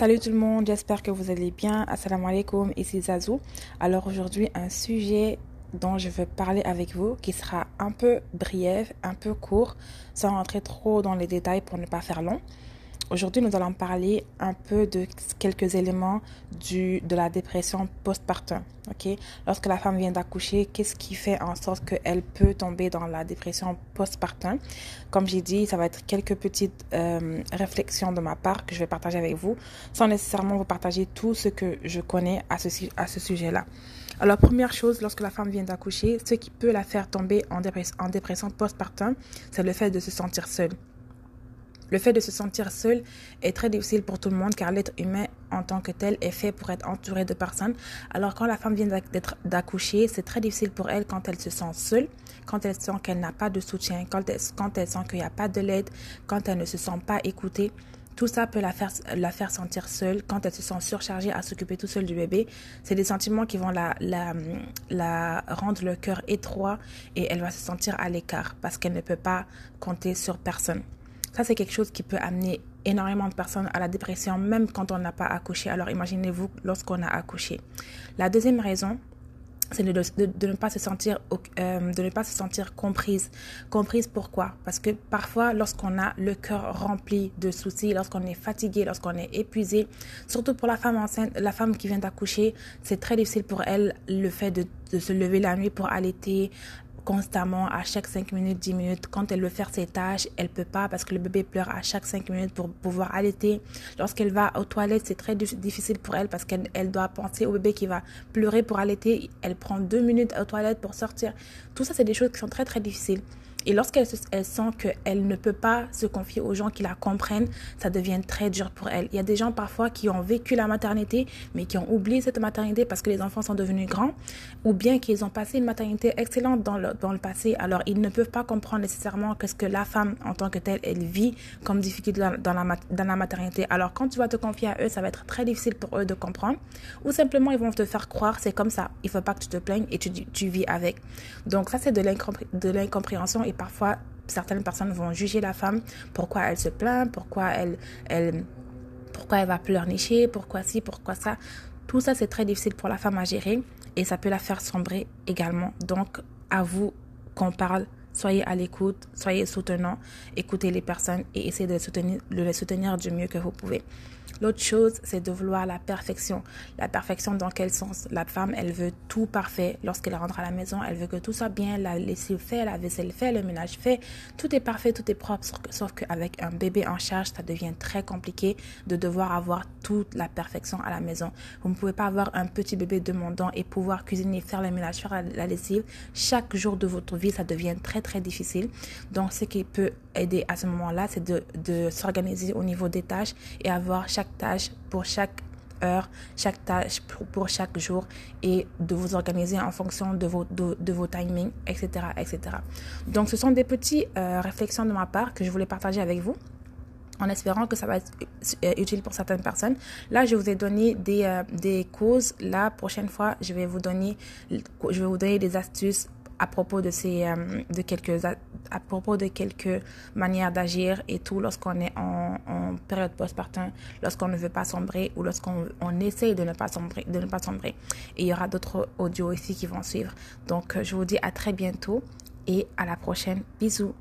Salut tout le monde, j'espère que vous allez bien. Assalamu alaikum, ici Zazou. Alors aujourd'hui, un sujet dont je veux parler avec vous qui sera un peu brief, un peu court, sans rentrer trop dans les détails pour ne pas faire long. Aujourd'hui, nous allons parler un peu de quelques éléments du, de la dépression postpartum. Lorsque la femme vient d'accoucher, qu'est-ce qui fait en sorte qu'elle peut tomber dans la dépression postpartum? Comme j'ai dit, ça va être quelques petites euh, réflexions de ma part que je vais partager avec vous, sans nécessairement vous partager tout ce que je connais à ce, sujet-là. Alors, première chose, lorsque la femme vient d'accoucher, ce qui peut la faire tomber en en dépression postpartum, c'est le fait de se sentir seule. Le fait de se sentir seul est très difficile pour tout le monde car l'être humain en tant que tel est fait pour être entouré de personnes. Alors quand la femme vient d'accoucher, c'est très difficile pour elle quand elle se sent seule, quand elle sent qu'elle n'a pas de soutien, quand elle, sent qu'il n'y a pas de l'aide, quand elle ne se sent pas écoutée. Tout ça peut la faire, la faire sentir seule quand elle se sent surchargée à s'occuper tout seule du bébé. C'est des sentiments qui vont la, la, la rendre le cœur étroit et elle va se sentir à l'écart parce qu'elle ne peut pas compter sur personne. Ça, c'est quelque chose qui peut amener énormément de personnes à la dépression, même quand on n'a pas accouché. Alors imaginez-vous lorsqu'on a accouché. La deuxième raison, c'est de, ne pas se sentir euh, de ne pas se sentir comprise comprise pourquoi? Parce que parfois lorsqu'on a le cœur rempli de soucis lorsqu'on est fatigué lorsqu'on est épuisé surtout pour la femme enceinte la femme qui vient d'accoucher c'est très difficile pour elle le fait de se lever la nuit pour allaiter constamment à chaque 5 minutes, 10 minutes. Quand elle veut faire ses tâches, elle peut pas parce que le bébé pleure à chaque 5 minutes pour pouvoir allaiter. Lorsqu'elle va aux toilettes, c'est très difficile pour elle parce qu'elle elle doit penser au bébé qui va pleurer pour allaiter. Elle prend 2 minutes aux toilettes pour sortir. Tout ça, c'est des choses qui sont très, très difficiles. Et lorsqu'elle elle sent qu'elle ne peut pas se confier aux gens qui la comprennent, ça devient très dur pour elle. Il y a des gens parfois qui ont vécu la maternité, mais qui ont oublié cette maternité parce que les enfants sont devenus grands, ou bien qu'ils ont passé une maternité excellente dans le, dans le passé. Alors, ils ne peuvent pas comprendre nécessairement ce que la femme, en tant que telle, elle vit comme difficulté dans, la, dans la maternité. Alors, quand tu vas te confier à eux, ça va être très difficile pour eux de comprendre. Ou simplement, ils vont te faire croire, c'est comme ça. Il faut pas que tu te plaignes et tu, tu vis avec. Donc, ça, c'est de l'incompréhension et parfois, certaines personnes vont juger la femme, pourquoi elle se plaint, pourquoi elle, elle, pourquoi elle va pleurnicher, pourquoi ci, pourquoi ça? Tout ça, c'est très difficile pour la femme à gérer et ça peut la faire sombrer également. Donc, à vous qu'on parle Soyez à l'écoute, soyez soutenant, écoutez les personnes et essayez de les soutenir, de les soutenir du mieux que vous pouvez. L'autre chose, c'est de vouloir la perfection. La perfection dans quel sens? La femme, elle veut tout parfait lorsqu'elle rentre à la maison. Elle veut que tout soit bien, la lessive fait, la vaisselle fait, le ménage fait. Tout est parfait, tout est propre. Sauf qu'avec un bébé en charge, ça devient très compliqué de devoir avoir toute la perfection à la maison. Vous ne pouvez pas avoir un petit bébé demandant et pouvoir cuisiner, faire le ménage, faire la lessive. Chaque jour de votre vie, ça devient très, très difficile. Donc, ce qui peut aider à ce moment-là, c'est de, de s'organiser au niveau des tâches et avoir chaque tâche pour chaque heure, chaque tâche pour, chaque jour et de vous organiser en fonction de vos, de, vos timings, etc., etc. Donc, ce sont des petites euh, réflexions de ma part que je voulais partager avec vous en espérant que ça va être euh, utile pour certaines personnes. Là, je vous ai donné des, euh, des causes. La prochaine fois, je vais vous donner, je vais vous donner des astuces à propos de ces euh, de quelques à, propos de quelques manières d'agir et tout lorsqu'on est en, période postpartum, lorsqu'on ne veut pas sombrer ou lorsqu'on on essaye de ne pas sombrer de ne pas sombrer. Et il y aura d'autres audios ici qui vont suivre. Donc je vous dis à très bientôt et à la prochaine. Bisous.